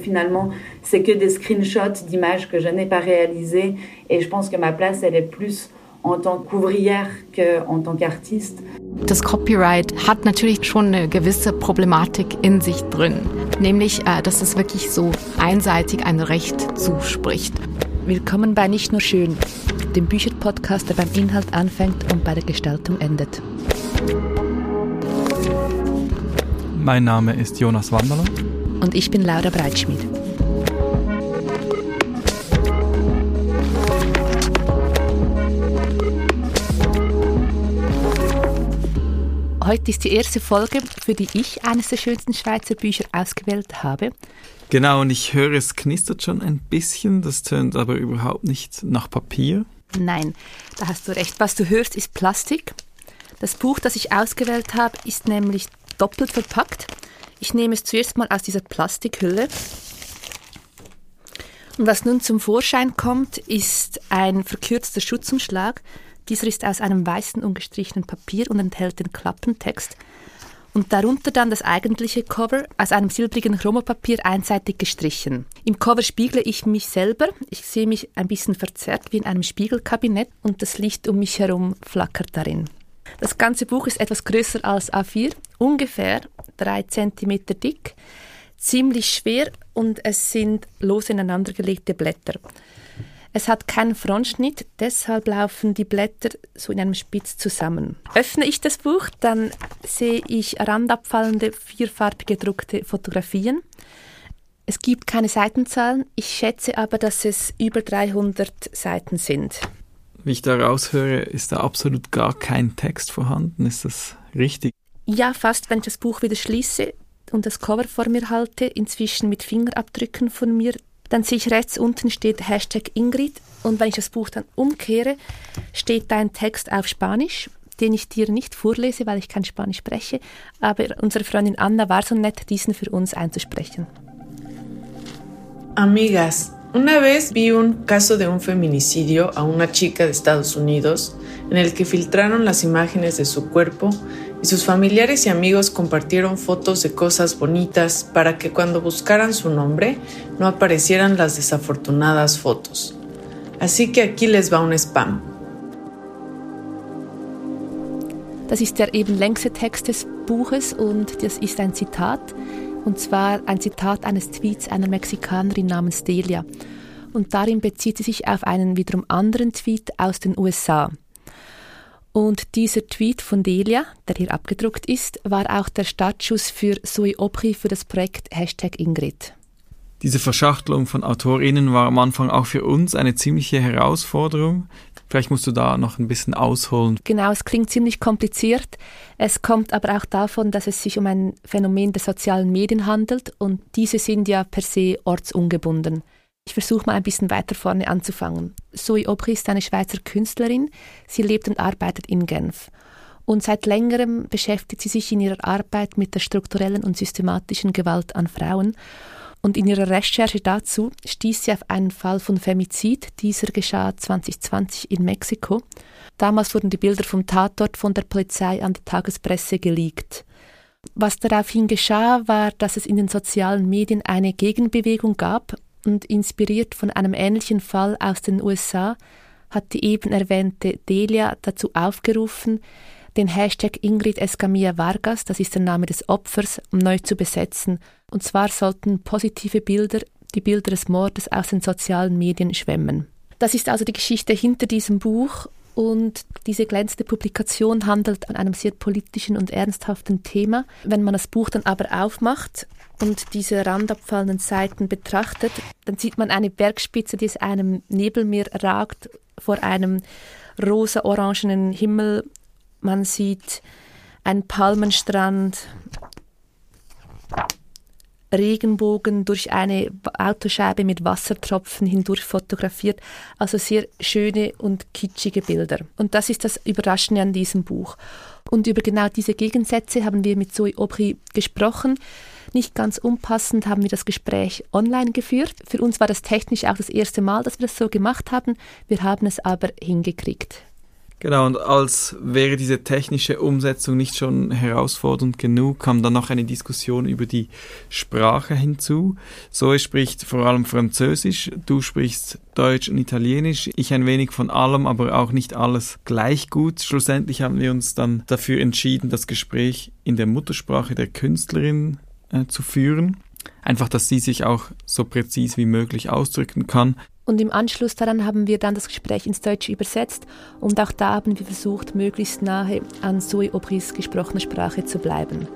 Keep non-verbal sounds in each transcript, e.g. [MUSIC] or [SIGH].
Finalement, c'est que des screenshots d'images que je n'ai pas réalisées et je pense que ma place, elle est plus en tant qu'ouvrière qu'en tant qu'artiste. Das Copyright hat natürlich schon eine gewisse Problematik in sich drin, nämlich, äh, dass es wirklich so einseitig ein Recht zuspricht. Willkommen bei Nicht nur schön, dem Bücherpodcast, der beim Inhalt anfängt und bei der Gestaltung endet. Mein Name ist Jonas Wanderler und ich bin Laura Breitschmidt. Heute ist die erste Folge, für die ich eines der schönsten Schweizer Bücher ausgewählt habe. Genau, und ich höre, es knistert schon ein bisschen, das tönt aber überhaupt nicht nach Papier. Nein, da hast du recht. Was du hörst, ist Plastik. Das Buch, das ich ausgewählt habe, ist nämlich doppelt verpackt. Ich nehme es zuerst mal aus dieser Plastikhülle. Und was nun zum Vorschein kommt, ist ein verkürzter Schutzumschlag. Dieser ist aus einem weißen ungestrichenen Papier und enthält den Klappentext. Und darunter dann das eigentliche Cover aus einem silbrigen Chromopapier einseitig gestrichen. Im Cover spiegle ich mich selber. Ich sehe mich ein bisschen verzerrt wie in einem Spiegelkabinett und das Licht um mich herum flackert darin. Das ganze Buch ist etwas größer als A4, ungefähr drei Zentimeter dick, ziemlich schwer und es sind lose ineinandergelegte Blätter. Es hat keinen Frontschnitt, deshalb laufen die Blätter so in einem Spitz zusammen. Öffne ich das Buch, dann sehe ich randabfallende, vierfarbig gedruckte Fotografien. Es gibt keine Seitenzahlen, ich schätze aber, dass es über 300 Seiten sind. Wie ich da raushöre, ist da absolut gar kein Text vorhanden. Ist das richtig? Ja, fast, wenn ich das Buch wieder schließe und das Cover vor mir halte, inzwischen mit Fingerabdrücken von mir, dann sehe ich rechts unten steht Hashtag Ingrid und wenn ich das Buch dann umkehre, steht da ein Text auf Spanisch, den ich dir nicht vorlese, weil ich kein Spanisch spreche, aber unsere Freundin Anna war so nett, diesen für uns einzusprechen. Amigas, Una vez vi un caso de un feminicidio a una chica de Estados Unidos en el que filtraron las imágenes de su cuerpo y sus familiares y amigos compartieron fotos de cosas bonitas para que cuando buscaran su nombre no aparecieran las desafortunadas fotos. Así que aquí les va un spam. Das ist der eben längste Text des Buches und das ist ein Zitat. Und zwar ein Zitat eines Tweets einer Mexikanerin namens Delia. Und darin bezieht sie sich auf einen wiederum anderen Tweet aus den USA. Und dieser Tweet von Delia, der hier abgedruckt ist, war auch der Startschuss für Zoe Opri für das Projekt Hashtag Ingrid. Diese Verschachtelung von AutorInnen war am Anfang auch für uns eine ziemliche Herausforderung. Vielleicht musst du da noch ein bisschen ausholen. Genau, es klingt ziemlich kompliziert. Es kommt aber auch davon, dass es sich um ein Phänomen der sozialen Medien handelt und diese sind ja per se ortsungebunden. Ich versuche mal ein bisschen weiter vorne anzufangen. Zoe Aubry ist eine Schweizer Künstlerin. Sie lebt und arbeitet in Genf. Und seit längerem beschäftigt sie sich in ihrer Arbeit mit der strukturellen und systematischen Gewalt an Frauen und in ihrer Recherche dazu stieß sie auf einen Fall von Femizid. Dieser geschah 2020 in Mexiko. Damals wurden die Bilder vom Tatort von der Polizei an die Tagespresse geleakt. Was daraufhin geschah, war, dass es in den sozialen Medien eine Gegenbewegung gab und inspiriert von einem ähnlichen Fall aus den USA hat die eben erwähnte Delia dazu aufgerufen, den Hashtag Ingrid Escamilla Vargas, das ist der Name des Opfers, neu zu besetzen. Und zwar sollten positive Bilder, die Bilder des Mordes aus den sozialen Medien schwemmen. Das ist also die Geschichte hinter diesem Buch und diese glänzende Publikation handelt an einem sehr politischen und ernsthaften Thema. Wenn man das Buch dann aber aufmacht und diese randabfallenden Seiten betrachtet, dann sieht man eine Bergspitze, die aus einem Nebelmeer ragt vor einem rosa-orangenen Himmel man sieht einen Palmenstrand, Regenbogen durch eine Autoscheibe mit Wassertropfen hindurch fotografiert. Also sehr schöne und kitschige Bilder. Und das ist das Überraschende an diesem Buch. Und über genau diese Gegensätze haben wir mit Zoe Aubry gesprochen. Nicht ganz unpassend haben wir das Gespräch online geführt. Für uns war das technisch auch das erste Mal, dass wir das so gemacht haben. Wir haben es aber hingekriegt. Genau, und als wäre diese technische Umsetzung nicht schon herausfordernd genug, kam dann noch eine Diskussion über die Sprache hinzu. Zoe spricht vor allem Französisch, du sprichst Deutsch und Italienisch, ich ein wenig von allem, aber auch nicht alles gleich gut. Schlussendlich haben wir uns dann dafür entschieden, das Gespräch in der Muttersprache der Künstlerin äh, zu führen. Einfach, dass sie sich auch so präzise wie möglich ausdrücken kann. Und im Anschluss daran haben wir dann das Gespräch ins Deutsche übersetzt und auch da haben wir versucht, möglichst nahe an Zoe Aubry's gesprochener Sprache zu bleiben.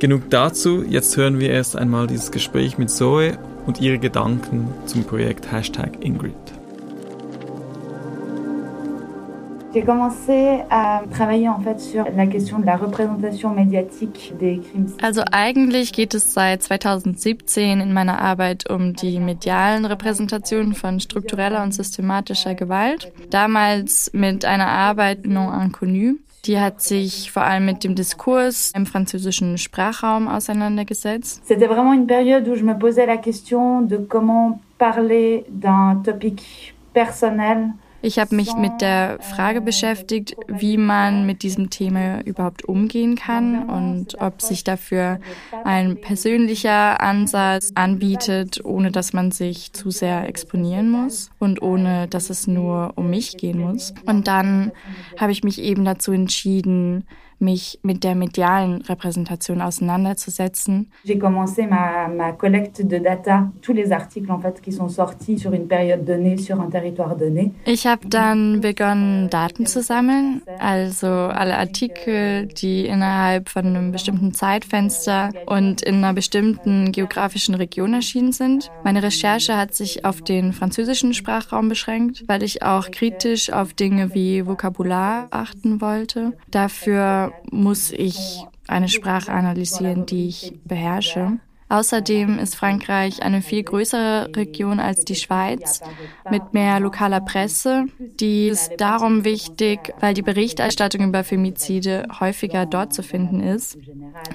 Genug dazu, jetzt hören wir erst einmal dieses Gespräch mit Zoe und ihre Gedanken zum Projekt Hashtag Ingrid. J'ai commencé à travailler en fait sur la question de la représentation médiatique des crimes. Also eigentlich geht es seit 2017 in meiner Arbeit um die medialen Repräsentationen von struktureller und systematischer Gewalt. Damals mit einer Arbeit non inconnue. Die hat sich vor allem mit dem Diskurs im französischen Sprachraum auseinandergesetzt. C'était vraiment une période où je me posais la question de comment parler d'un topic personnel ich habe mich mit der Frage beschäftigt, wie man mit diesem Thema überhaupt umgehen kann und ob sich dafür ein persönlicher Ansatz anbietet, ohne dass man sich zu sehr exponieren muss und ohne dass es nur um mich gehen muss. Und dann habe ich mich eben dazu entschieden, mich mit der medialen Repräsentation auseinanderzusetzen. J'ai commencé ma, ma collecte de data, tous les articles en fait qui sont sortis sur une période donnée sur un territoire donné. Ich habe dann begonnen Daten zu sammeln, also alle Artikel, die innerhalb von einem bestimmten Zeitfenster und in einer bestimmten geografischen Region erschienen sind. Meine Recherche hat sich auf den französischen Sprachraum beschränkt, weil ich auch kritisch auf Dinge wie Vokabular achten wollte. Dafür muss ich eine Sprache analysieren, die ich beherrsche. Außerdem ist Frankreich eine viel größere Region als die Schweiz mit mehr lokaler Presse. Die ist darum wichtig, weil die Berichterstattung über Femizide häufiger dort zu finden ist.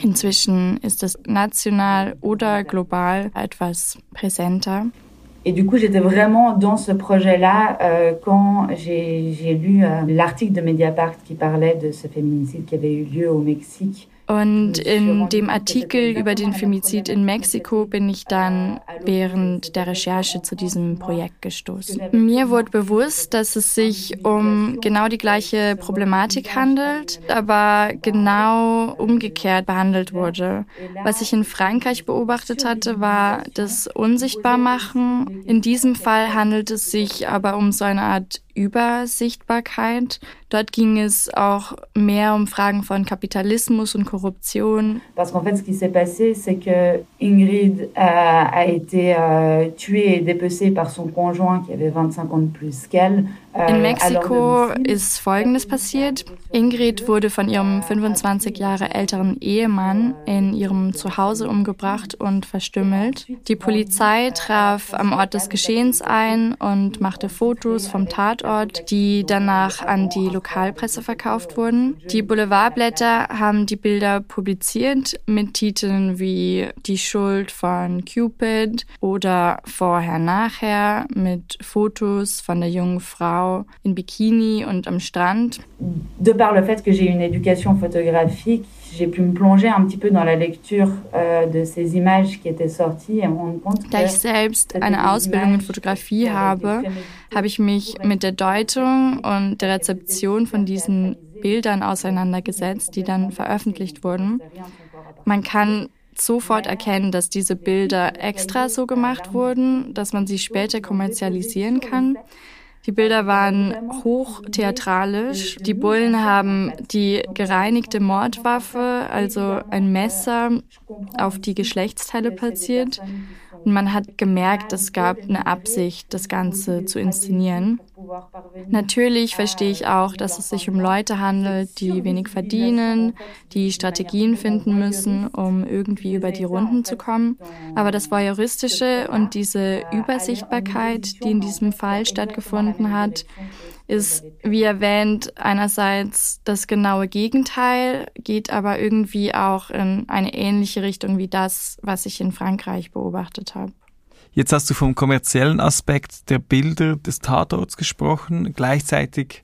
Inzwischen ist es national oder global etwas präsenter. Et du coup, j'étais vraiment dans ce projet-là euh, quand j'ai lu euh, l'article de Mediapart qui parlait de ce féminicide qui avait eu lieu au Mexique. Und in dem Artikel über den Femizid in Mexiko bin ich dann während der Recherche zu diesem Projekt gestoßen. Mir wurde bewusst, dass es sich um genau die gleiche Problematik handelt, aber genau umgekehrt behandelt wurde. Was ich in Frankreich beobachtet hatte, war das Unsichtbarmachen. In diesem Fall handelt es sich aber um so eine Art Übersichtbarkeit. Dort ging es auch mehr um Fragen von Kapitalismus und Korruption. Parce qu'en fait, ce qui s'est passé, c'est que Ingrid a, a été euh, tuée et dépecée par son conjoint qui avait 25 ans de plus qu'elle. Euh, in Mexiko ist Folgendes passiert. Ingrid wurde von ihrem 25 Jahre älteren Ehemann in ihrem Zuhause umgebracht und verstümmelt. Die Polizei traf am Ort des Geschehens ein und machte Fotos vom Tatort, die danach an die Lokalpresse verkauft wurden. Die Boulevardblätter haben die Bilder publiziert mit Titeln wie Die Schuld von Cupid oder Vorher, Nachher mit Fotos von der jungen Frau in Bikini und am Strand. De par le fait que j'ai une éducation photographique, j'ai pu me plonger un petit peu dans la lecture euh, de ces images qui étaient sorties et me rendre compte Da ich selbst eine Ausbildung in Fotografie habe, habe ich mich mit der Deutung und der Rezeption von diesen Bildern auseinandergesetzt, die dann veröffentlicht wurden. Man kann sofort erkennen, dass diese Bilder extra so gemacht wurden, dass man sie später kommerzialisieren kann. Die Bilder waren hochtheatralisch. Die Bullen haben die gereinigte Mordwaffe, also ein Messer, auf die Geschlechtsteile platziert. Und man hat gemerkt, es gab eine Absicht, das Ganze zu inszenieren. Natürlich verstehe ich auch, dass es sich um Leute handelt, die wenig verdienen, die Strategien finden müssen, um irgendwie über die Runden zu kommen. Aber das Voyeuristische und diese Übersichtbarkeit, die in diesem Fall stattgefunden hat, ist, wie erwähnt, einerseits das genaue Gegenteil, geht aber irgendwie auch in eine ähnliche Richtung wie das, was ich in Frankreich beobachtet habe. Jetzt hast du vom kommerziellen Aspekt der Bilder des Tatorts gesprochen. Gleichzeitig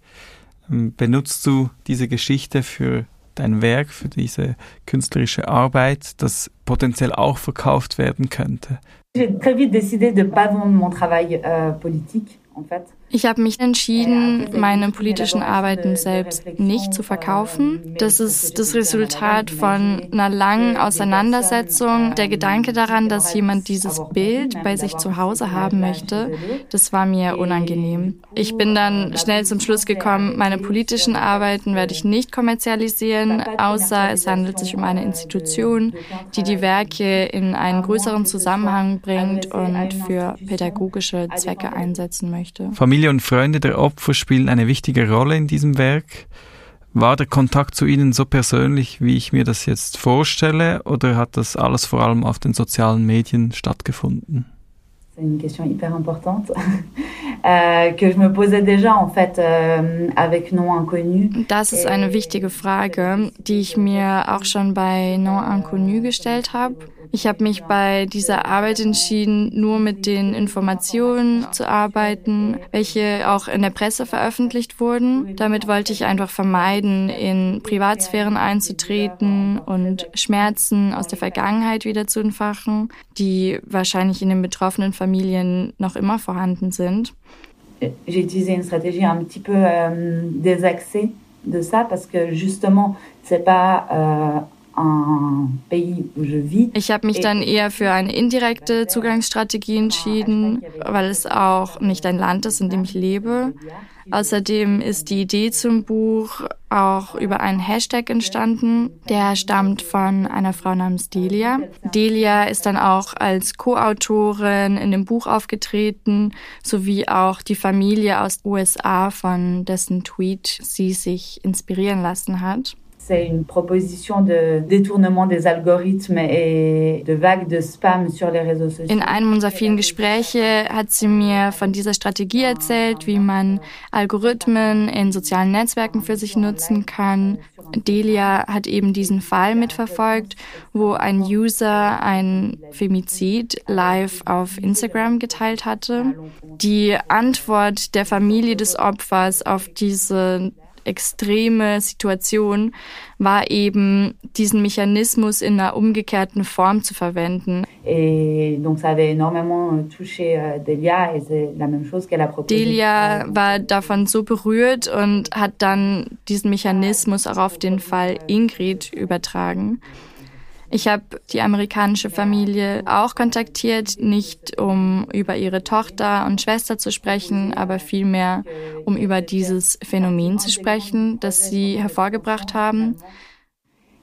Ähm, benutzt du diese Geschichte für dein Werk, für diese künstlerische Arbeit, das potenziell auch verkauft werden könnte? J'ai très vite décidé de pas vendre mon travail euh, politique, en fait. Ich habe mich entschieden, meine politischen Arbeiten selbst nicht zu verkaufen. Das ist das Resultat von einer langen Auseinandersetzung. Der Gedanke daran, dass jemand dieses Bild bei sich zu Hause haben möchte, das war mir unangenehm. Ich bin dann schnell zum Schluss gekommen, meine politischen Arbeiten werde ich nicht kommerzialisieren, außer es handelt sich um eine Institution, die die Werke in einen größeren Zusammenhang bringt und für pädagogische Zwecke einsetzen möchte. Familie Familie und Freunde der Opfer spielen eine wichtige Rolle in diesem Werk. War der Kontakt zu ihnen so persönlich, wie ich mir das jetzt vorstelle, oder hat das alles vor allem auf den sozialen Medien stattgefunden? C'est une question hyper importante [LAUGHS] euh, que je me posais déjà en fait euh, avec Non Inconnu. Das ist eine wichtige Frage, die ich mir auch schon bei Non Inconnu gestellt habe. Ich habe mich bei dieser Arbeit entschieden, nur mit den Informationen zu arbeiten, welche auch in der Presse veröffentlicht wurden. Damit wollte ich einfach vermeiden, in Privatsphären einzutreten und Schmerzen aus der Vergangenheit wieder zu entfachen, die wahrscheinlich in den betroffenen Familien noch immer vorhanden sind. J'ai utilisé une stratégie un petit peu euh, désaxée de ça parce que justement, c'est pas euh, ich habe mich dann eher für eine indirekte Zugangsstrategie entschieden, weil es auch nicht ein Land ist, in dem ich lebe. Außerdem ist die Idee zum Buch auch über einen Hashtag entstanden, der stammt von einer Frau namens Delia. Delia ist dann auch als Co-Autorin in dem Buch aufgetreten, sowie auch die Familie aus USA, von dessen Tweet sie sich inspirieren lassen hat. C'est une proposition de détournement des algorithmes et de vagues de spam sur les réseaux sociaux. In einem unserer vielen Gespräche hat sie mir von dieser Strategie erzählt, wie man Algorithmen in sozialen Netzwerken für sich nutzen kann. Delia hat eben diesen Fall mitverfolgt, wo ein User ein Femizid live auf Instagram geteilt hatte. Die Antwort der Familie des Opfers auf diese extreme Situation war eben, diesen Mechanismus in einer umgekehrten Form zu verwenden. Euh, Delia war davon so berührt und hat dann diesen Mechanismus auch auf den Fall Ingrid übertragen. Ich habe die amerikanische Familie auch kontaktiert, nicht um über ihre Tochter und Schwester zu sprechen, aber vielmehr um über dieses Phänomen zu sprechen, das sie hervorgebracht haben.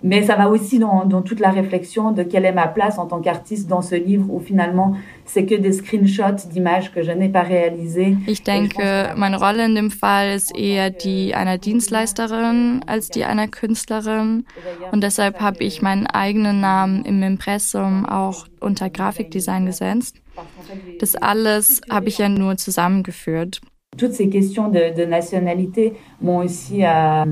Mais ça va aussi dans, dans, toute la réflexion de quelle est ma place en tant qu'artiste dans ce livre où finalement c'est que des screenshots d'images que je n'ai pas réalisées. Ich denke, meine Rolle in dem Fall ist eher die einer Dienstleisterin als die einer Künstlerin und deshalb habe ich meinen eigenen Namen im Impressum auch unter Grafikdesign gesetzt. Das alles habe ich ja nur zusammengeführt. Toutes ces questions de, de nationalité m'ont aussi euh,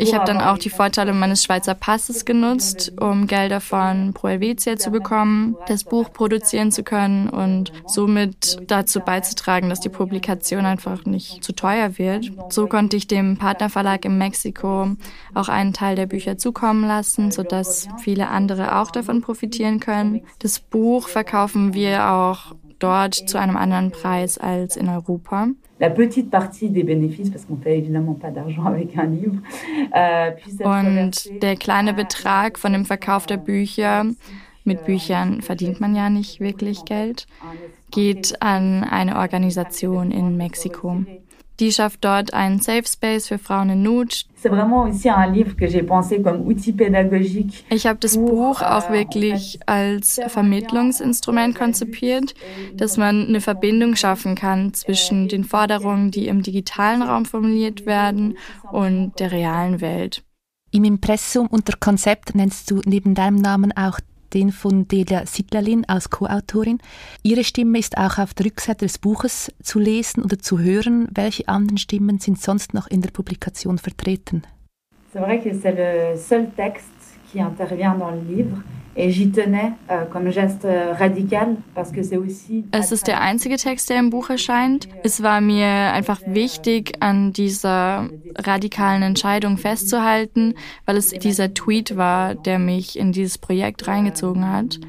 ich habe dann auch die Vorteile meines Schweizer Passes genutzt, um Gelder von Pro Helvetia zu bekommen, das Buch produzieren zu können und somit dazu beizutragen, dass die Publikation einfach nicht zu teuer wird. So konnte ich dem Partnerverlag in Mexiko auch einen Teil der Bücher zukommen lassen, sodass viele andere auch davon profitieren können. Das Buch verkaufen wir auch dort zu einem anderen Preis als in Europa. Euh, Und der kleine Betrag von dem Verkauf der Bücher, mit Büchern verdient man ja nicht wirklich Geld, geht an eine Organisation in Mexiko. Die schafft dort einen Safe Space für Frauen in Not. Ich habe das Buch auch euh, wirklich als Vermittlungsinstrument konzipiert, dass man eine Verbindung schaffen kann zwischen den Forderungen, die im digitalen Raum formuliert werden, und der realen Welt. Im Impressum unter Konzept nennst du neben deinem Namen auch den von Delia Sittlerlin als Co-Autorin. Ihre Stimme ist auch auf der Rückseite des Buches zu lesen oder zu hören. Welche anderen Stimmen sind sonst noch in der Publikation vertreten? C'est vrai que c'est le seul texte qui intervient dans le livre. Es ist der einzige Text, der im Buch erscheint. Es war mir einfach wichtig, an dieser radikalen Entscheidung festzuhalten, weil es dieser Tweet war, der mich in dieses Projekt reingezogen hat.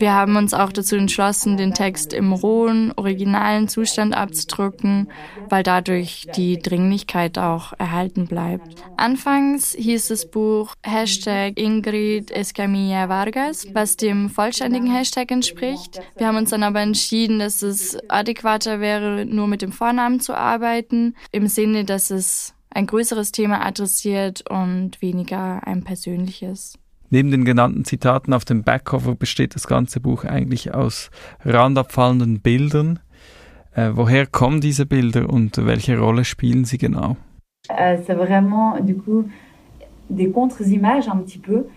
Wir haben uns auch dazu entschlossen, den Text im rohen, originalen Zustand abzudrucken, weil dadurch die Dringlichkeit auch erhalten bleibt. Anfangs hieß das Buch Hashtag Ingrid Escamilla Vargas, was dem vollständigen Hashtag entspricht. Wir haben uns dann aber entschieden, dass es adäquater wäre, nur mit dem Vornamen zu arbeiten, im Sinne, dass es ein größeres Thema adressiert und weniger ein persönliches. Neben den genannten Zitaten auf dem Backcover besteht das ganze Buch eigentlich aus randabfallenden Bildern. Äh, woher kommen diese Bilder und welche Rolle spielen sie genau? C'est vraiment, du coup,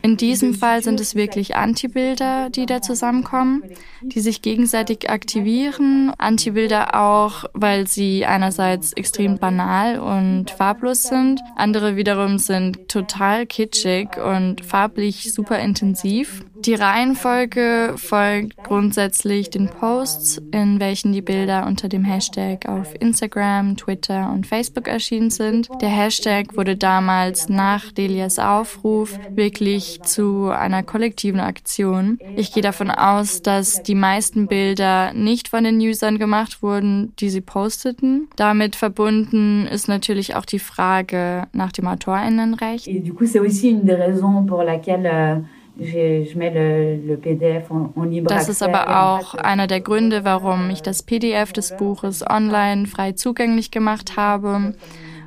in diesem Fall sind es wirklich Antibilder, die da zusammenkommen, die sich gegenseitig aktivieren. Antibilder auch, weil sie einerseits extrem banal und farblos sind, andere wiederum sind total kitschig und farblich super intensiv. Die Reihenfolge folgt grundsätzlich den Posts, in welchen die Bilder unter dem Hashtag auf Instagram, Twitter und Facebook erschienen sind. Der Hashtag wurde damals nach Delias Aufruf wirklich zu einer kollektiven Aktion. Ich gehe davon aus, dass die meisten Bilder nicht von den Usern gemacht wurden, die sie posteten. Damit verbunden ist natürlich auch die Frage nach dem Autorinnenrecht. Et du coup, das ist aber auch einer der Gründe, warum ich das PDF des Buches online frei zugänglich gemacht habe,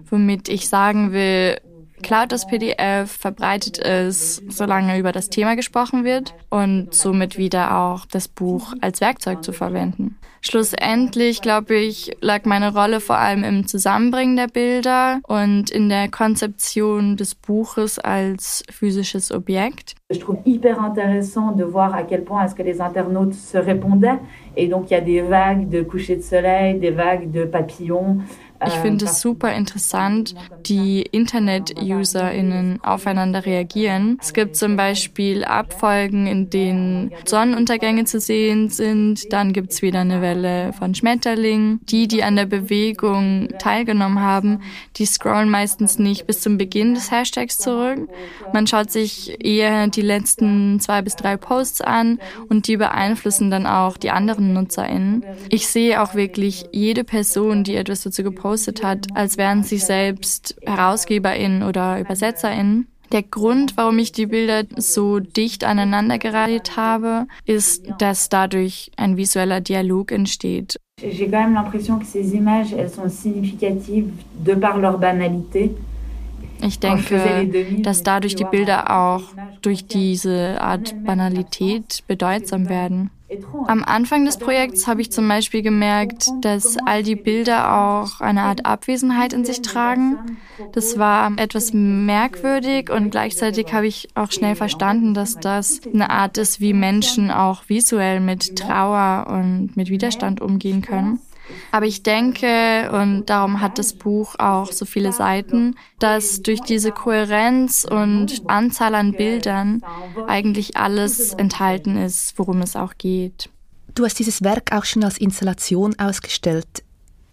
womit ich sagen will, klaut das PDF, verbreitet es, solange über das Thema gesprochen wird und somit wieder auch das Buch als Werkzeug zu verwenden. Schlussendlich, glaube ich, lag meine Rolle vor allem im Zusammenbringen der Bilder und in der Konzeption des Buches als physisches Objekt. Je trouve hyper intéressant de voir à quel point est-ce que les internautes se répondaient. Et donc, il y a des vagues de coucher de soleil, des vagues de papillons. Ich ähm, finde es super interessant, die Internet-UserInnen aufeinander reagieren. Es gibt zum Beispiel Abfolgen, in denen Sonnenuntergänge zu sehen sind. Dann gibt es wieder eine Welle von Schmetterlingen. Die, die an der Bewegung teilgenommen haben, die scrollen meistens nicht bis zum Beginn des Hashtags zurück. Man schaut sich eher die letzten zwei bis drei Posts an und die beeinflussen dann auch die anderen NutzerInnen. Ich sehe auch wirklich jede Person, die etwas dazu gepostet gepostet hat, als wären sie selbst HerausgeberInnen oder UebersetzerInnen. Der Grund, warum ich die Bilder so dicht aneinandergereiht habe, ist, dass dadurch ein visueller Dialog entsteht. J'ai quand même l'impression que ces images, elles sont significatives de par leur banalité. Ich denke, dass dadurch die Bilder auch durch diese Art Banalität bedeutsam werden. Am Anfang des Projekts habe ich zum Beispiel gemerkt, dass all die Bilder auch eine Art Abwesenheit in sich tragen. Das war etwas merkwürdig und gleichzeitig habe ich auch schnell verstanden, dass das eine Art ist, wie Menschen auch visuell mit Trauer und mit Widerstand umgehen können. Aber ich denke, und darum hat das Buch auch so viele Seiten, dass durch diese Kohärenz und Anzahl an Bildern eigentlich alles enthalten ist, worum es auch geht. Du hast dieses Werk auch schon als Installation ausgestellt.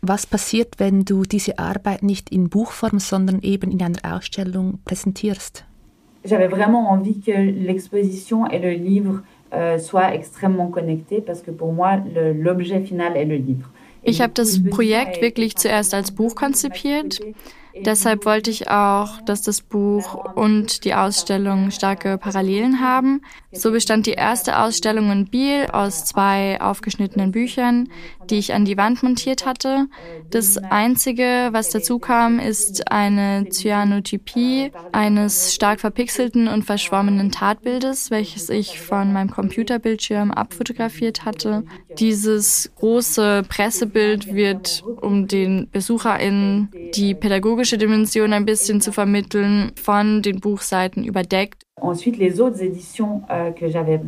Was passiert, wenn du diese Arbeit nicht in Buchform, sondern eben in einer Ausstellung präsentierst? J'avais vraiment envie que l'exposition et le livre euh, soient extrêmement connectés parce que pour moi, l'objet final est le livre. Ich habe das Projekt wirklich zuerst als Buch konzipiert. Deshalb wollte ich auch, dass das Buch und die Ausstellung starke Parallelen haben. So bestand die erste Ausstellung in Biel aus zwei aufgeschnittenen Büchern, die ich an die Wand montiert hatte. Das Einzige, was dazu kam, ist eine Cyanotypie eines stark verpixelten und verschwommenen Tatbildes, welches ich von meinem Computerbildschirm abfotografiert hatte. Dieses große Pressebild wird, um den BesucherInnen die pädagogische Dimension ein bisschen zu vermitteln, von den Buchseiten überdeckt. Ensuite, les autres éditions euh, que j'avais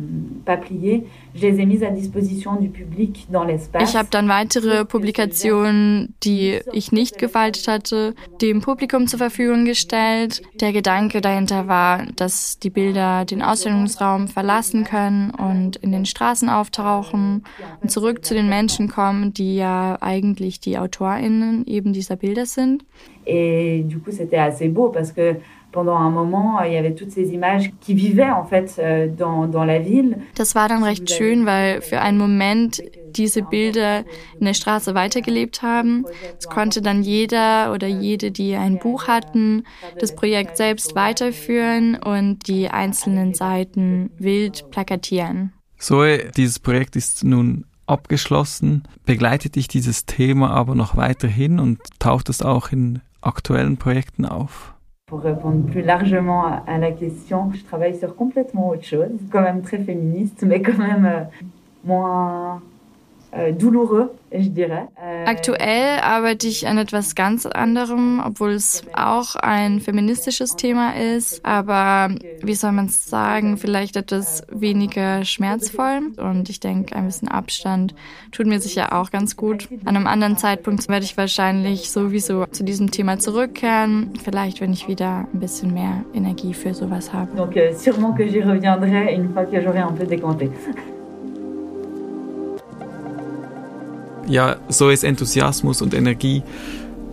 pas pliées, je les ai mises à disposition du public dans l'espace. Ich habe dann weitere Publikationen, die ich nicht gefaltet hatte, dem Publikum zur Verfügung gestellt. Der Gedanke dahinter war, dass die Bilder den Ausstellungsraum verlassen können und in den Straßen auftauchen und zurück zu den Menschen kommen, die ja eigentlich die AutorInnen eben dieser Bilder sind. Et du coup, c'était assez beau parce que pendant un moment, il y avait toutes ces images qui vivaient en fait euh, dans, dans la ville. Das war dann recht schön, weil für einen Moment diese Bilder in der Straße weitergelebt haben. Es konnte dann jeder oder jede, die ein Buch hatten, das Projekt selbst weiterführen und die einzelnen Seiten wild plakatieren. Zoe, dieses Projekt ist nun abgeschlossen. Begleitet dich dieses Thema aber noch weiterhin und taucht es auch in aktuellen Projekten auf? Pour répondre plus largement à la question, je travaille sur complètement autre chose, quand même très féministe, mais quand même euh, moins douloureux, ich dirais. Äh, Aktuell arbeite ich an etwas ganz anderem, obwohl es auch ein feministisches Thema ist, aber wie soll man es sagen, vielleicht etwas weniger schmerzvoll und ich denke, ein bisschen Abstand tut mir sicher auch ganz gut. An einem anderen Zeitpunkt werde ich wahrscheinlich sowieso zu diesem Thema zurückkehren, vielleicht wenn ich wieder ein bisschen mehr Energie für sowas habe. Donc euh, sûrement que j'y reviendrai une fois que j'aurai un peu décanté. [LAUGHS] ja, Zoes Enthusiasmus und Energie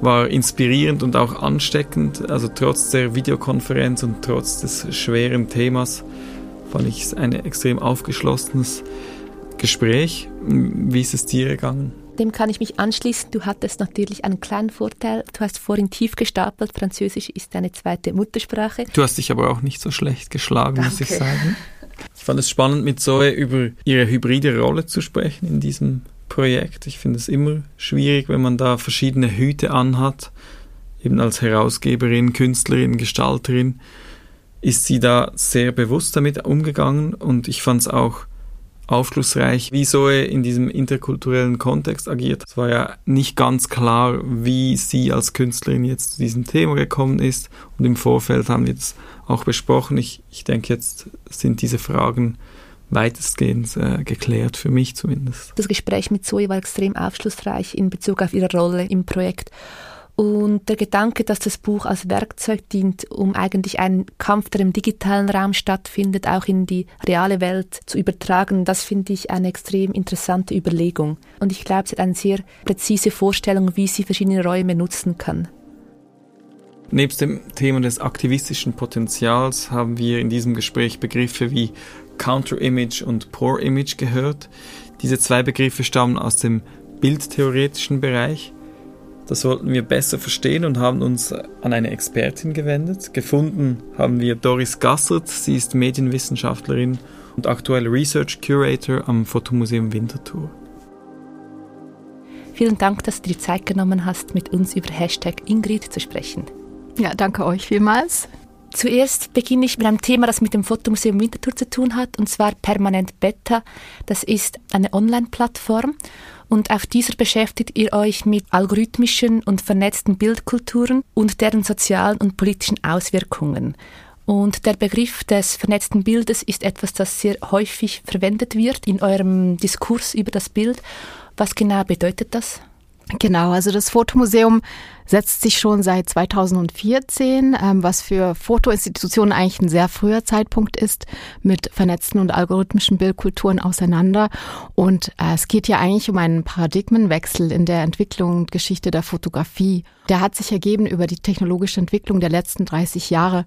war inspirierend und auch ansteckend. Also trotz der Videokonferenz und trotz des schweren Themas fand ich es ein extrem aufgeschlossenes Gespräch. Wie ist es dir gegangen? Dem kann ich mich anschließen. Du hattest natürlich einen kleinen Vorteil. Du hast vorhin tief gestapelt. Französisch ist deine zweite Muttersprache. Du hast dich aber auch nicht so schlecht geschlagen, Danke. muss ich sagen. Ich fand es spannend, mit Zoe über ihre hybride Rolle zu sprechen in diesem Projekt. Ich finde es immer schwierig, wenn man da verschiedene Hüte anhat. Eben als Herausgeberin, Künstlerin, Gestalterin ist sie da sehr bewusst damit umgegangen und ich fand es auch aufschlussreich, wie Zoe in diesem interkulturellen Kontext agiert. Es war ja nicht ganz klar, wie sie als Künstlerin jetzt zu diesem Thema gekommen ist und im Vorfeld haben wir das auch besprochen. Ich, ich denke, jetzt sind diese Fragen weitestgehend äh, geklärt, für mich zumindest. Das Gespräch mit Zoe war extrem aufschlussreich in Bezug auf ihre Rolle im Projekt. Und der Gedanke, dass das Buch als Werkzeug dient, um eigentlich einen Kampf, der im digitalen Raum stattfindet, auch in die reale Welt zu übertragen, das finde ich eine extrem interessante Überlegung. Und ich glaube, sie hat eine sehr präzise Vorstellung, wie sie verschiedene Räume nutzen kann. Nebst dem Thema des aktivistischen Potenzials haben wir in diesem Gespräch Begriffe wie Counter-Image und Poor-Image gehört. Diese zwei Begriffe stammen aus dem bildtheoretischen Bereich. Das wollten wir besser verstehen und haben uns an eine Expertin gewendet. Gefunden haben wir Doris Gassert, sie ist Medienwissenschaftlerin und aktuell Research Curator am Fotomuseum Winterthur. Vielen Dank, dass du dir die Zeit genommen hast, mit uns über Hashtag Ingrid zu sprechen. Ja, danke euch vielmals. Zuerst beginne ich mit einem Thema, das mit dem Fotomuseum Winterthur zu tun hat, und zwar Permanent Beta. Das ist eine Online-Plattform und auf dieser beschäftigt ihr euch mit algorithmischen und vernetzten Bildkulturen und deren sozialen und politischen Auswirkungen. Und der Begriff des vernetzten Bildes ist etwas, das sehr häufig verwendet wird in eurem Diskurs über das Bild. Was genau bedeutet das? Genau, also das Fotomuseum setzt sich schon seit 2014, ähm, was für Fotoinstitutionen eigentlich ein sehr früher Zeitpunkt ist, mit vernetzten und algorithmischen Bildkulturen auseinander. Und äh, es geht ja eigentlich um einen Paradigmenwechsel in der Entwicklung und Geschichte der Fotografie. Der hat sich ergeben über die technologische Entwicklung der letzten 30 Jahre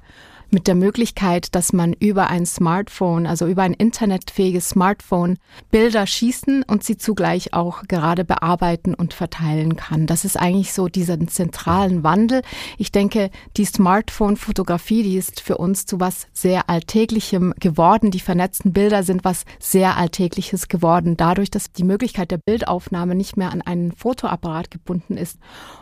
mit der Möglichkeit, dass man über ein Smartphone, also über ein internetfähiges Smartphone, Bilder schießen und sie zugleich auch gerade bearbeiten und verteilen kann. Das ist eigentlich so dieser zentralen Wandel. Ich denke, die Smartphone-Fotografie, die ist für uns zu was sehr Alltäglichem geworden. Die vernetzten Bilder sind was sehr Alltägliches geworden, dadurch, dass die Möglichkeit der Bildaufnahme nicht mehr an einen Fotoapparat gebunden ist.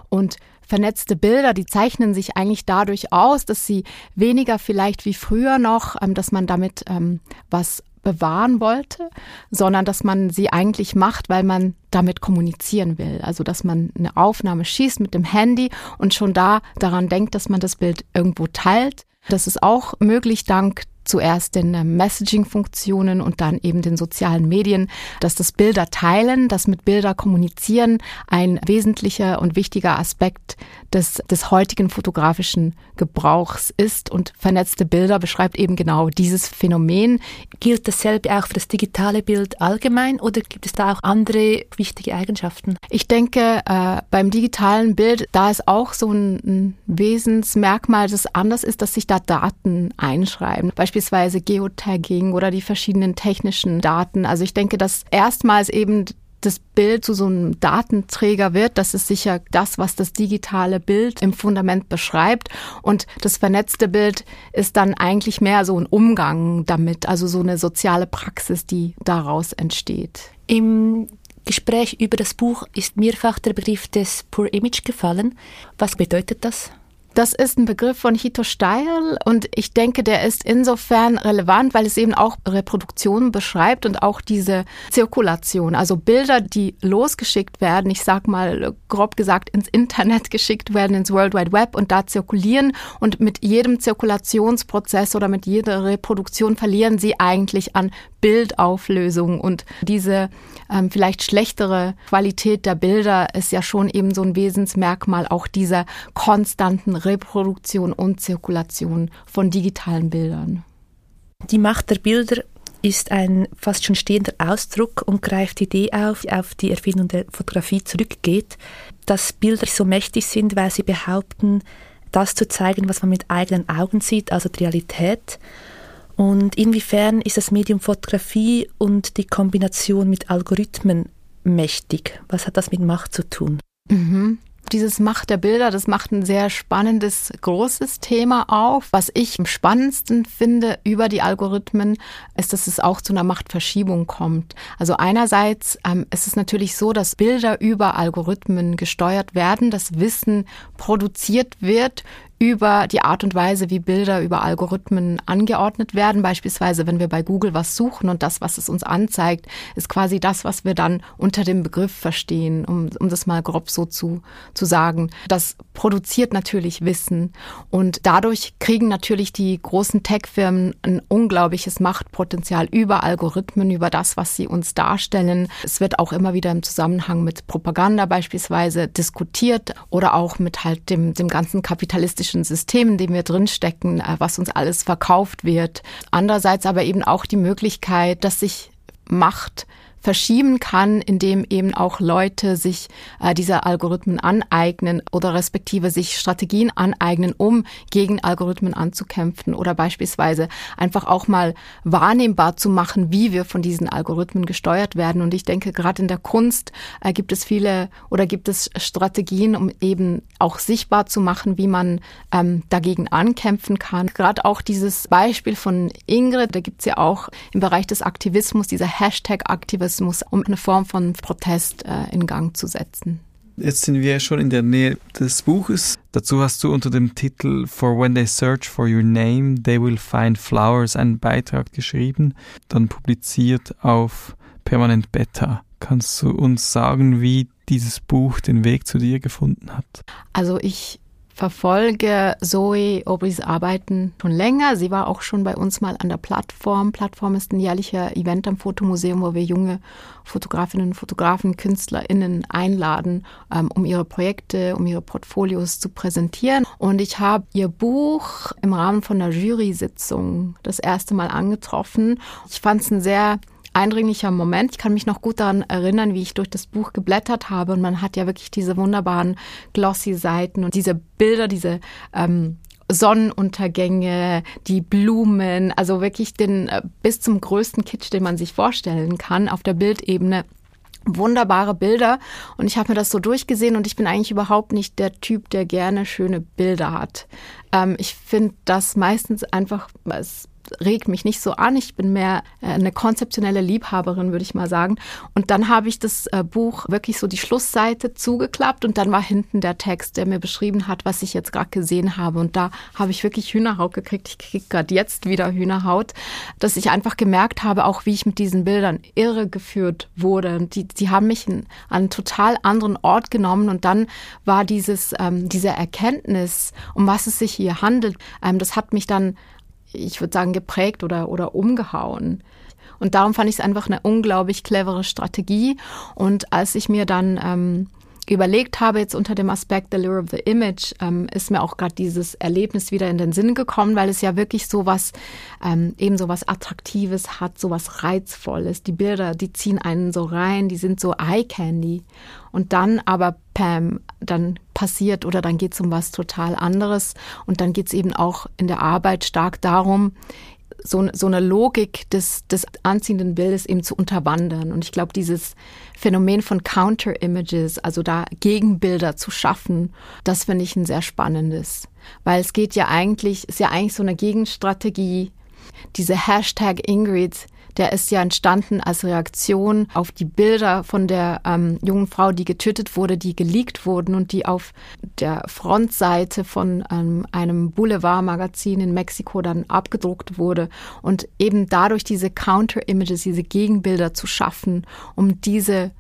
Und vernetzte Bilder, die zeichnen sich eigentlich dadurch aus, dass sie weniger vielleicht wie früher noch, ähm, dass man damit ähm, was bewahren wollte, sondern dass man sie eigentlich macht, weil man damit kommunizieren will. Also dass man eine Aufnahme schießt mit dem Handy und schon da daran denkt, dass man das Bild irgendwo teilt. Das ist auch möglich dank zuerst den äh, Messaging-Funktionen und dann eben den sozialen Medien, dass das Bilder teilen, das mit Bilder kommunizieren ein wesentlicher und wichtiger Aspekt des, des heutigen fotografischen Gebrauchs ist und vernetzte Bilder beschreibt eben genau dieses Phänomen. Gilt dasselbe auch für das digitale Bild allgemein oder gibt es da auch andere wichtige Eigenschaften? Ich denke, äh, beim digitalen Bild, da ist auch so ein, ein Wesensmerkmal, das anders ist, dass sich da Daten einschreiben. Beispielsweise Geotagging oder die verschiedenen technischen Daten. Also ich denke, dass erstmals eben das Bild zu so einem Datenträger wird. Das ist sicher das, was das digitale Bild im Fundament beschreibt. Und das vernetzte Bild ist dann eigentlich mehr so ein Umgang damit, also so eine soziale Praxis, die daraus entsteht. Im Gespräch über das Buch ist mehrfach der Begriff des Poor Image gefallen. Was bedeutet das? Das ist ein Begriff von Hito Steil und ich denke, der ist insofern relevant, weil es eben auch Reproduktion beschreibt und auch diese Zirkulation, also Bilder, die losgeschickt werden, ich sag mal grob gesagt ins Internet geschickt werden, ins World Wide Web und da zirkulieren und mit jedem Zirkulationsprozess oder mit jeder Reproduktion verlieren sie eigentlich an Bildauflösung und diese ähm, vielleicht schlechtere Qualität der Bilder ist ja schon eben so ein Wesensmerkmal auch dieser konstanten Reproduktion und Zirkulation von digitalen Bildern. Die Macht der Bilder ist ein fast schon stehender Ausdruck und greift die Idee auf, die auf die Erfindung der Fotografie zurückgeht, dass Bilder so mächtig sind, weil sie behaupten, das zu zeigen, was man mit eigenen Augen sieht, also die Realität. Und inwiefern ist das Medium Fotografie und die Kombination mit Algorithmen mächtig? Was hat das mit Macht zu tun? Mhm. Dieses Macht der Bilder, das macht ein sehr spannendes, großes Thema auf. Was ich am spannendsten finde über die Algorithmen, ist, dass es auch zu einer Machtverschiebung kommt. Also einerseits ähm, ist es natürlich so, dass Bilder über Algorithmen gesteuert werden, dass Wissen produziert wird über die Art und Weise, wie Bilder über Algorithmen angeordnet werden. Beispielsweise, wenn wir bei Google was suchen und das, was es uns anzeigt, ist quasi das, was wir dann unter dem Begriff verstehen, um, um das mal grob so zu, zu sagen. Das produziert natürlich Wissen und dadurch kriegen natürlich die großen Tech-Firmen ein unglaubliches Machtpotenzial über Algorithmen, über das, was sie uns darstellen. Es wird auch immer wieder im Zusammenhang mit Propaganda beispielsweise diskutiert oder auch mit halt dem, dem ganzen kapitalistischen kapitalistischen System, in dem wir drinstecken, äh, was uns alles verkauft wird. Andererseits aber eben auch die Möglichkeit, dass sich Macht verschieben kann, indem eben auch Leute sich äh, diese Algorithmen aneignen oder respektive sich Strategien aneignen, um gegen Algorithmen anzukämpfen oder beispielsweise einfach auch mal wahrnehmbar zu machen, wie wir von diesen Algorithmen gesteuert werden. Und ich denke, gerade in der Kunst äh, gibt es viele oder gibt es Strategien, um eben auch sichtbar zu machen, wie man ähm, dagegen ankämpfen kann. Gerade auch dieses Beispiel von Ingrid, da gibt es ja auch im Bereich des Aktivismus, dieser Hashtag-Aktivismus, Aktivismus, um eine Form von Protest äh, in Gang zu setzen. Jetzt sind wir schon in der Nähe des Buches. Dazu hast du unter dem Titel For When They Search for Your Name, They Will Find Flowers einen Beitrag geschrieben, dann publiziert auf Permanent Beta. Kannst du uns sagen, wie dieses Buch den Weg zu dir gefunden hat? Also ich verfolge Zoe Aubreys Arbeiten schon länger. Sie war auch schon bei uns mal an der Plattform. Plattform ist ein jährlicher Event am Fotomuseum, wo wir junge Fotografinnen, Fotografen, KünstlerInnen einladen, ähm, um ihre Projekte, um ihre Portfolios zu präsentieren. Und ich habe ihr Buch im Rahmen von einer Jury-Sitzung das erste Mal angetroffen. Ich fand es ein sehr eindringlicher Moment. Ich kann mich noch gut daran erinnern, wie ich durch das Buch geblättert habe und man hat ja wirklich diese wunderbaren glossy Seiten und diese Bilder, diese ähm, Sonnenuntergänge, die Blumen, also wirklich den äh, bis zum größten Kitsch, den man sich vorstellen kann auf der Bildebene wunderbare Bilder und ich habe mir das so durchgesehen und ich bin eigentlich überhaupt nicht der Typ, der gerne schöne Bilder hat. Ähm, ich finde das meistens einfach, es regt mich nicht so an. Ich bin mehr äh, eine konzeptionelle Liebhaberin, würde ich mal sagen. Und dann habe ich das äh, Buch wirklich so die Schlussseite zugeklappt und dann war hinten der Text, der mir beschrieben hat, was ich jetzt gerade gesehen habe. Und da habe ich wirklich Hühnerhaut gekriegt. Ich kriege gerade jetzt wieder Hühnerhaut, dass ich einfach gemerkt habe, auch wie ich mit diesen Bildern irregeführt wurde. Und die, die haben mich an einen total anderen Ort genommen. Und dann war dieses, ähm, diese Erkenntnis, um was es sich hier handelt, ähm, das hat mich dann ich würde sagen, geprägt oder, oder umgehauen. Und darum fand ich es einfach eine unglaublich clevere Strategie. Und als ich mir dann ähm, überlegt habe, jetzt unter dem Aspekt The Lure of the Image, ähm, ist mir auch gerade dieses Erlebnis wieder in den Sinn gekommen, weil es ja wirklich so was, ähm, eben so was Attraktives hat, so was Reizvolles. Die Bilder, die ziehen einen so rein, die sind so Eye Candy. Und dann aber, Pam, dann passiert oder dann geht es um was total anderes. Und dann geht es eben auch in der Arbeit stark darum, so, so eine Logik des, des anziehenden Bildes eben zu unterwandern. Und ich glaube, dieses Phänomen von Counter-Images, also da Gegenbilder zu schaffen, das finde ich ein sehr spannendes. Weil es geht ja eigentlich, ist ja eigentlich so eine Gegenstrategie. Diese Hashtag Ingrid, der ist ja entstanden als Reaktion auf die Bilder von der ähm, jungen Frau, die getötet wurde, die geleakt wurden und die auf der Frontseite von ähm, einem Boulevardmagazin in Mexiko dann abgedruckt wurde. Und eben dadurch diese Counter-Images, diese Gegenbilder zu schaffen, um diese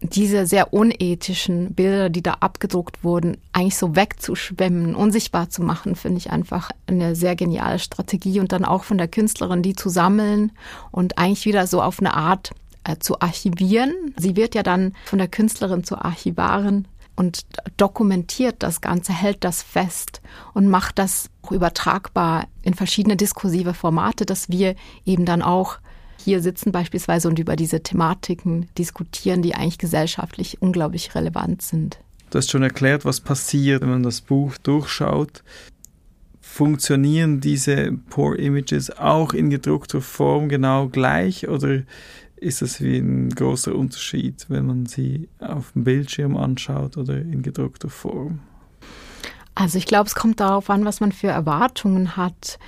diese sehr unethischen Bilder, die da abgedruckt wurden, eigentlich so wegzuschwemmen, unsichtbar zu machen, finde ich einfach eine sehr geniale Strategie. Und dann auch von der Künstlerin, die zu sammeln und eigentlich wieder so auf eine Art äh, zu archivieren. Sie wird ja dann von der Künstlerin zur Archivarin und dokumentiert das Ganze, hält das fest und macht das auch übertragbar in verschiedene diskursive Formate, dass wir eben dann auch hier sitzen beispielsweise und über diese Thematiken diskutieren, die eigentlich gesellschaftlich unglaublich relevant sind. Du hast schon erklärt, was passiert, wenn man das Buch durchschaut. Funktionieren diese Poor Images auch in gedruckter Form genau gleich oder ist es wie ein großer Unterschied, wenn man sie auf dem Bildschirm anschaut oder in gedruckter Form? Also ich glaube, es kommt darauf an, was man für Erwartungen hat.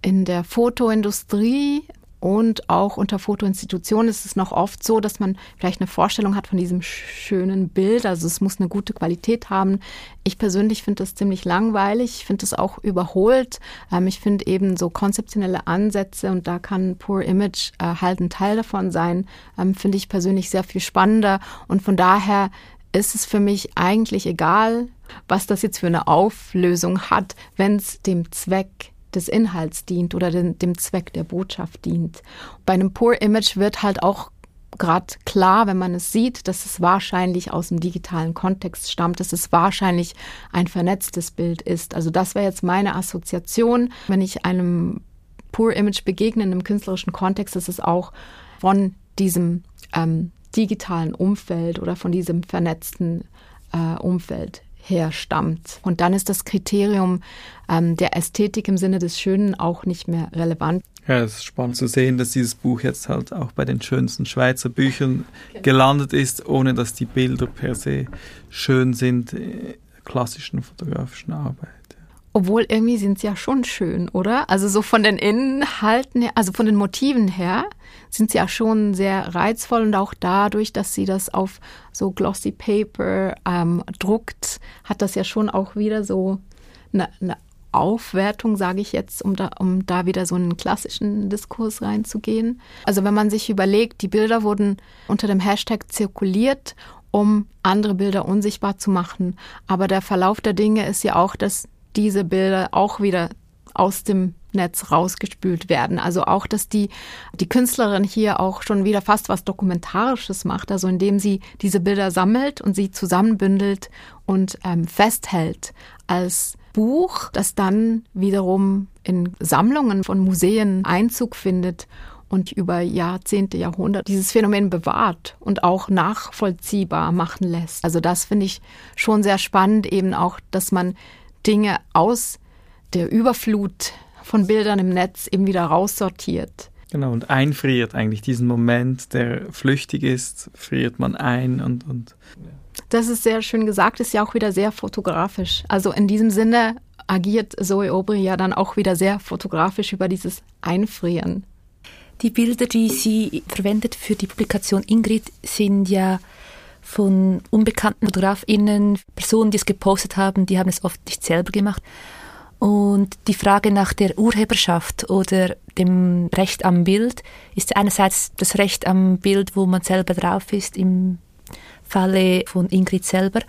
In der Fotoindustrie und auch unter Fotoinstitutionen ist es noch oft so, dass man vielleicht eine Vorstellung hat von diesem schönen Bild. Also es muss eine gute Qualität haben. Ich persönlich finde das ziemlich langweilig. Ich finde es auch überholt. Ähm, ich finde eben so konzeptionelle Ansätze und da kann Poor Image äh, halt ein Teil davon sein, ähm, finde ich persönlich sehr viel spannender. Und von daher ist es für mich eigentlich egal, was das jetzt für eine Auflösung hat, wenn es dem Zweck des Inhalts dient oder den, dem Zweck der Botschaft dient. Bei einem Poor Image wird halt auch gerade klar, wenn man es sieht, dass es wahrscheinlich aus dem digitalen Kontext stammt, dass es wahrscheinlich ein vernetztes Bild ist. Also das wäre jetzt meine Assoziation, wenn ich einem Poor Image begegne in einem künstlerischen Kontext, dass es auch von diesem ähm, digitalen Umfeld oder von diesem vernetzten äh, Umfeld herstammt. Und dann ist das Kriterium ähm, der Ästhetik im Sinne des Schönen auch nicht mehr relevant. Ja, es ist spannend zu sehen, dass dieses Buch jetzt halt auch bei den schönsten Schweizer Büchern genau. gelandet ist, ohne dass die Bilder per se schön sind, äh, klassischen fotografischen Arbeit. Obwohl irgendwie sind sie ja schon schön, oder? Also so von den Inhalten her, also von den Motiven her sind sie ja schon sehr reizvoll und auch dadurch, dass sie das auf so glossy Paper ähm, druckt, hat das ja schon auch wieder so eine, eine Aufwertung, sage ich jetzt, um da, um da wieder so einen klassischen Diskurs reinzugehen. Also wenn man sich überlegt, die Bilder wurden unter dem Hashtag zirkuliert, um andere Bilder unsichtbar zu machen. Aber der Verlauf der Dinge ist ja auch, dass diese Bilder auch wieder aus dem Netz rausgespült werden. Also auch, dass die, die Künstlerin hier auch schon wieder fast was Dokumentarisches macht, also indem sie diese Bilder sammelt und sie zusammenbündelt und ähm, festhält als Buch, das dann wiederum in Sammlungen von Museen Einzug findet und über Jahrzehnte, Jahrhunderte dieses Phänomen bewahrt und auch nachvollziehbar machen lässt. Also das finde ich schon sehr spannend, eben auch, dass man Dinge aus der Überflut von Bildern im Netz eben wieder raussortiert. Genau, und einfriert eigentlich diesen Moment, der flüchtig ist, friert man ein und, und Das ist sehr schön gesagt, ist ja auch wieder sehr fotografisch. Also in diesem Sinne agiert Zoe Aubry ja dann auch wieder sehr fotografisch über dieses Einfrieren. Die Bilder, die sie verwendet für die Publikation Ingrid, sind ja von unbekannten FotografInnen, Personen, die es gepostet haben, die haben es oft nicht selber gemacht. Und die Frage nach der Urheberschaft oder dem Recht am Bild ist einerseits das Recht am Bild, wo man selber drauf ist, im Falle von Ingrid selber.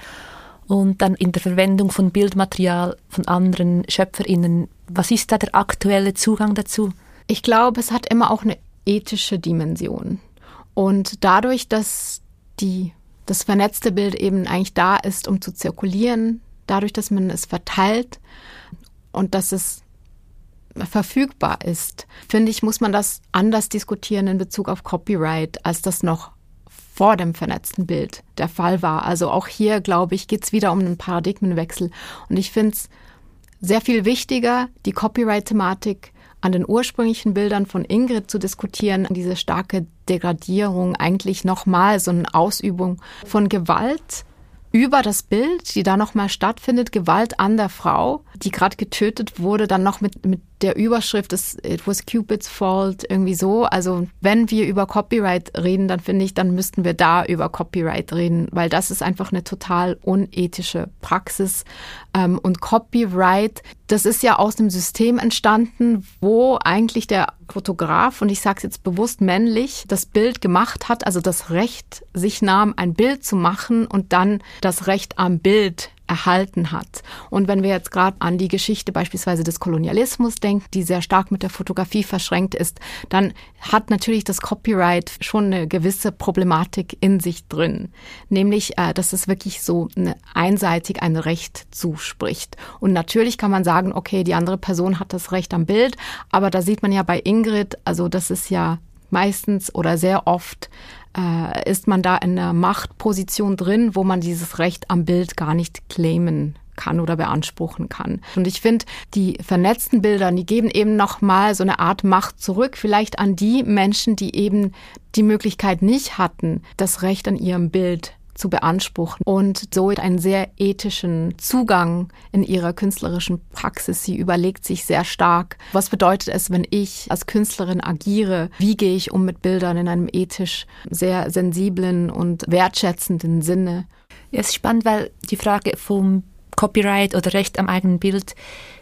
und dann in der Verwendung von Bildmaterial von anderen SchöpferInnen. Was ist da der aktuelle Zugang dazu? Ich glaube, es hat immer auch eine ethische Dimension. Und dadurch, dass die, das vernetzte Bild eben eigentlich da ist, um zu zirkulieren, dadurch, dass man es verteilt und dass es verfügbar ist, finde ich, muss man das anders diskutieren in Bezug auf Copyright, als das noch vor dem vernetzten Bild der Fall war. Also auch hier, glaube ich, geht es wieder um einen Paradigmenwechsel. Und ich finde es sehr viel wichtiger, die Copyright-Thematik an den ursprünglichen Bildern von Ingrid zu diskutieren, diese starke Degradierung, eigentlich nochmal so eine Ausübung von Gewalt über das Bild, die da nochmal stattfindet, Gewalt an der Frau, die gerade getötet wurde, dann noch mit, mit der Überschrift ist It was Cupid's fault, irgendwie so. Also wenn wir über Copyright reden, dann finde ich, dann müssten wir da über Copyright reden, weil das ist einfach eine total unethische Praxis. Ähm, und Copyright, das ist ja aus dem System entstanden, wo eigentlich der Fotograf, und ich sage es jetzt bewusst männlich, das Bild gemacht hat, also das Recht sich nahm, ein Bild zu machen und dann das Recht am Bild erhalten hat. Und wenn wir jetzt gerade an die Geschichte beispielsweise des Kolonialismus denken, die sehr stark mit der Fotografie verschränkt ist, dann hat natürlich das Copyright schon eine gewisse Problematik in sich drin. Nämlich, äh, dass es wirklich so eine, einseitig ein Recht zuspricht. Und natürlich kann man sagen, okay, die andere Person hat das Recht am Bild, aber da sieht man ja bei Ingrid, also das ist ja meistens oder sehr oft äh, ist man da in einer Machtposition drin, wo man dieses Recht am Bild gar nicht claimen kann oder beanspruchen kann. Und ich finde, die vernetzten Bilder, die geben eben nochmal so eine Art Macht zurück, vielleicht an die Menschen, die eben die Möglichkeit nicht hatten, das Recht an ihrem Bild zu beanspruchen und so einen sehr ethischen Zugang in ihrer künstlerischen Praxis. Sie überlegt sich sehr stark, was bedeutet es, wenn ich als Künstlerin agiere? Wie gehe ich um mit Bildern in einem ethisch sehr sensiblen und wertschätzenden Sinne? Ja, es ist spannend, weil die Frage vom Copyright oder Recht am eigenen Bild,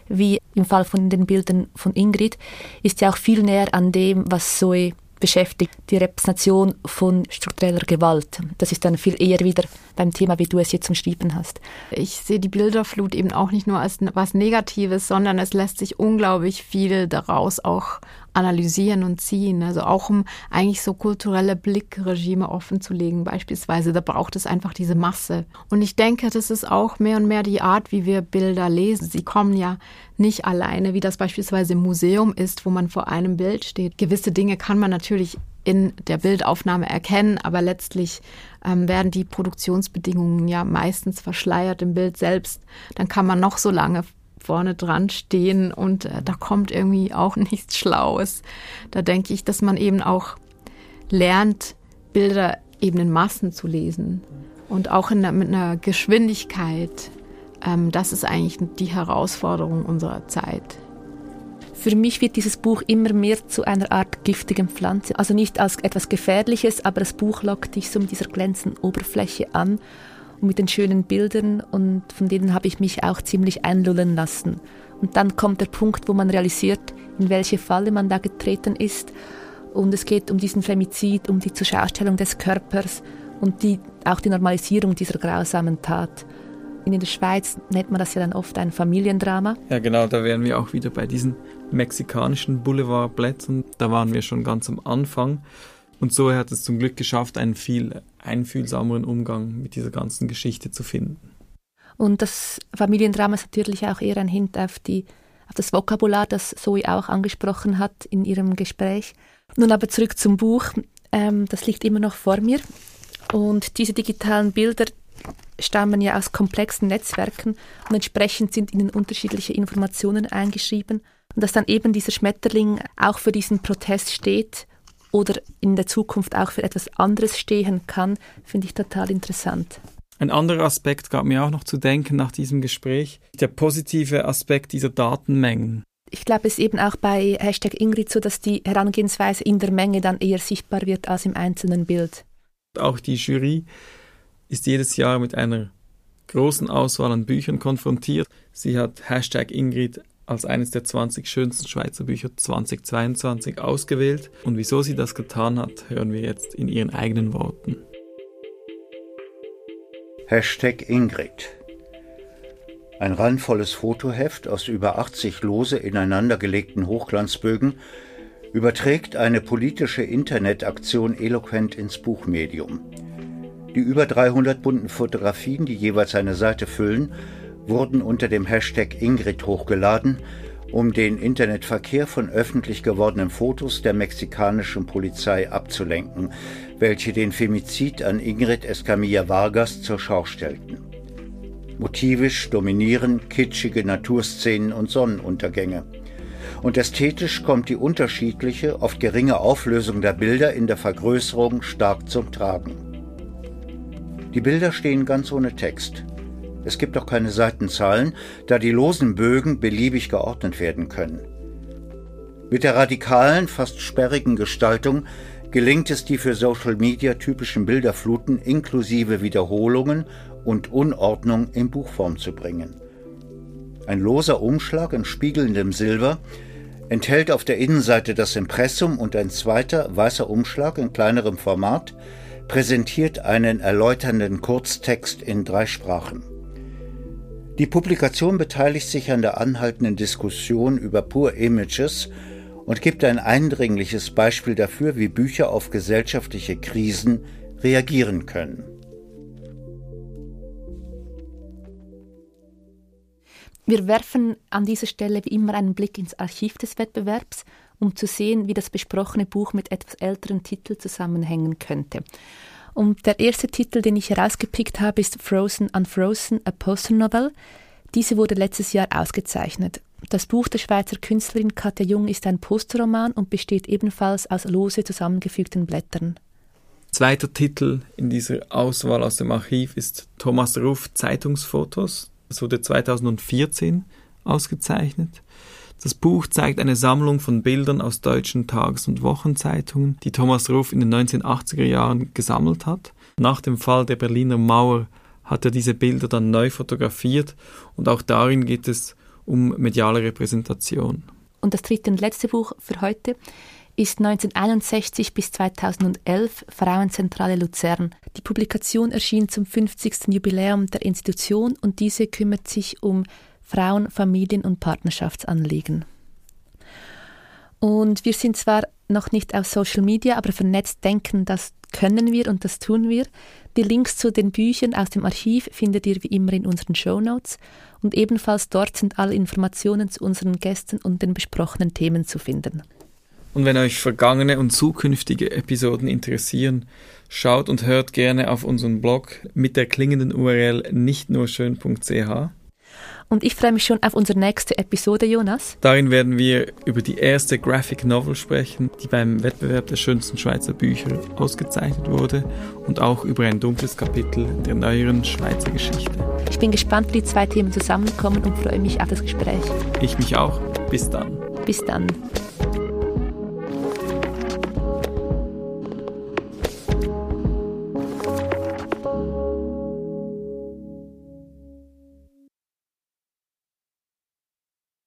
wie im Fall von den Bildern von Ingrid, ist ja auch viel näher an dem, was Zoe beschäftigt die Repräsentation von struktureller Gewalt. Das ist dann viel eher wieder beim Thema, wie du es jetzt umschrieben hast. Ich sehe die Bilderflut eben auch nicht nur als was Negatives, sondern es lässt sich unglaublich viel daraus auch analysieren und ziehen. Also auch um eigentlich so kulturelle Blickregime offenzulegen beispielsweise. Da braucht es einfach diese Masse. Und ich denke, das ist auch mehr und mehr die Art, wie wir Bilder lesen. Sie kommen ja nicht alleine, wie das beispielsweise im Museum ist, wo man vor einem Bild steht. Gewisse Dinge kann man natürlich in der Bildaufnahme erkennen, aber letztlich ähm, werden die Produktionsbedingungen ja meistens verschleiert im Bild selbst. Dann kann man noch so lange vorne dran stehen und äh, da kommt irgendwie auch [LAUGHS] nichts Schlaues. Da denke ich, dass man eben auch lernt, Bilder eben in Massen zu lesen und auch in, mit einer Geschwindigkeit. Ähm, das ist eigentlich die Herausforderung unserer Zeit. Für mich wird dieses Buch immer mehr zu einer Art giftigen Pflanze. Also nicht als etwas Gefährliches, aber das Buch lockt dich so mit dieser glänzenden Oberfläche an und mit den schönen Bildern und von denen habe ich mich auch ziemlich einlullen lassen. Und dann kommt der Punkt, wo man realisiert, in welche Falle man da getreten ist. Und es geht um diesen Femizid, um die Zuschaustellung des Körpers und die, auch die Normalisierung dieser grausamen Tat. In der Schweiz nennt man das ja dann oft ein Familiendrama. Ja, genau, da wären wir auch wieder bei diesen mexikanischen Boulevardblättern. Da waren wir schon ganz am Anfang. Und so hat es zum Glück geschafft, einen viel einfühlsameren Umgang mit dieser ganzen Geschichte zu finden. Und das Familiendrama ist natürlich auch eher ein Hint auf, die, auf das Vokabular, das Zoe auch angesprochen hat in ihrem Gespräch. Nun aber zurück zum Buch. Ähm, das liegt immer noch vor mir. Und diese digitalen Bilder stammen ja aus komplexen Netzwerken und entsprechend sind ihnen unterschiedliche Informationen eingeschrieben. Und dass dann eben dieser Schmetterling auch für diesen Protest steht oder in der Zukunft auch für etwas anderes stehen kann, finde ich total interessant. Ein anderer Aspekt gab mir auch noch zu denken nach diesem Gespräch, der positive Aspekt dieser Datenmengen. Ich glaube, es ist eben auch bei Hashtag Ingrid so, dass die Herangehensweise in der Menge dann eher sichtbar wird als im einzelnen Bild. Auch die Jury ist jedes Jahr mit einer großen Auswahl an Büchern konfrontiert. Sie hat Hashtag Ingrid als eines der 20 schönsten Schweizer Bücher 2022 ausgewählt. Und wieso sie das getan hat, hören wir jetzt in ihren eigenen Worten. Hashtag Ingrid. Ein randvolles Fotoheft aus über 80 lose ineinandergelegten Hochglanzbögen überträgt eine politische Internetaktion eloquent ins Buchmedium. Die über 300 bunten Fotografien, die jeweils eine Seite füllen, wurden unter dem Hashtag Ingrid hochgeladen, um den Internetverkehr von öffentlich gewordenen Fotos der mexikanischen Polizei abzulenken, welche den Femizid an Ingrid Escamilla Vargas zur Schau stellten. Motivisch dominieren kitschige Naturszenen und Sonnenuntergänge. Und ästhetisch kommt die unterschiedliche, oft geringe Auflösung der Bilder in der Vergrößerung stark zum Tragen. Die Bilder stehen ganz ohne Text. Es gibt auch keine Seitenzahlen, da die losen Bögen beliebig geordnet werden können. Mit der radikalen, fast sperrigen Gestaltung gelingt es, die für Social Media typischen Bilderfluten inklusive Wiederholungen und Unordnung in Buchform zu bringen. Ein loser Umschlag in spiegelndem Silber enthält auf der Innenseite das Impressum und ein zweiter weißer Umschlag in kleinerem Format präsentiert einen erläuternden Kurztext in drei Sprachen. Die Publikation beteiligt sich an der anhaltenden Diskussion über Pure Images und gibt ein eindringliches Beispiel dafür, wie Bücher auf gesellschaftliche Krisen reagieren können. Wir werfen an dieser Stelle wie immer einen Blick ins Archiv des Wettbewerbs, um zu sehen, wie das besprochene Buch mit etwas älteren Titeln zusammenhängen könnte. Und der erste Titel, den ich herausgepickt habe, ist Frozen Unfrozen, a Poster Novel. Diese wurde letztes Jahr ausgezeichnet. Das Buch der Schweizer Künstlerin Katja Jung ist ein Posterroman und besteht ebenfalls aus lose zusammengefügten Blättern. Zweiter Titel in dieser Auswahl aus dem Archiv ist Thomas Ruff Zeitungsfotos es wurde 2014 ausgezeichnet. Das Buch zeigt eine Sammlung von Bildern aus deutschen Tages- und Wochenzeitungen, die Thomas Ruff in den 1980er Jahren gesammelt hat. Nach dem Fall der Berliner Mauer hat er diese Bilder dann neu fotografiert und auch darin geht es um mediale Repräsentation. Und das dritte und letzte Buch für heute ist 1961 bis 2011 Frauenzentrale Luzern. Die Publikation erschien zum 50. Jubiläum der Institution und diese kümmert sich um Frauen-, Familien- und Partnerschaftsanliegen. Und wir sind zwar noch nicht auf Social Media, aber vernetzt denken, das können wir und das tun wir. Die Links zu den Büchern aus dem Archiv findet ihr wie immer in unseren Show Notes und ebenfalls dort sind alle Informationen zu unseren Gästen und den besprochenen Themen zu finden. Und wenn euch vergangene und zukünftige Episoden interessieren, schaut und hört gerne auf unseren Blog mit der klingenden URL nicht nur schön.ch. Und ich freue mich schon auf unsere nächste Episode, Jonas. Darin werden wir über die erste Graphic Novel sprechen, die beim Wettbewerb der schönsten Schweizer Bücher ausgezeichnet wurde und auch über ein dunkles Kapitel der neueren Schweizer Geschichte. Ich bin gespannt, wie die zwei Themen zusammenkommen und freue mich auf das Gespräch. Ich mich auch. Bis dann. Bis dann.